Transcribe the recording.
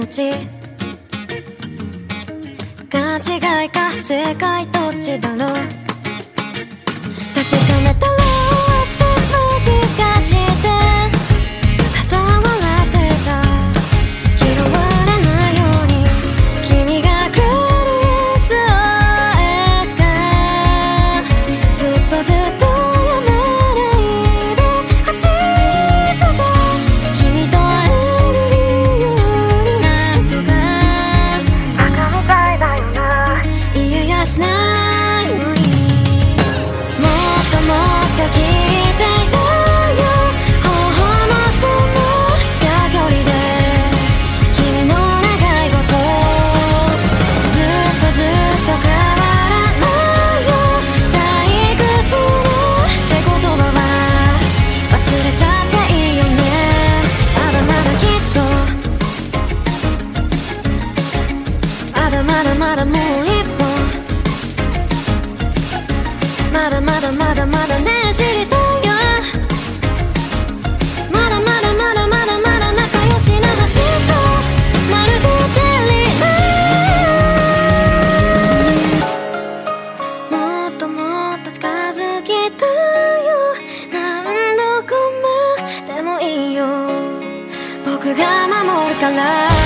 持ち。勘違いか正解どっちだろう。確かめたらまだまだもう一歩まだまだまだまだね知りたいよまだまだまだまだまだ仲良しな走ったまるでテリーもっともっと近づきたいよ何度かまでもいいよ僕が守るから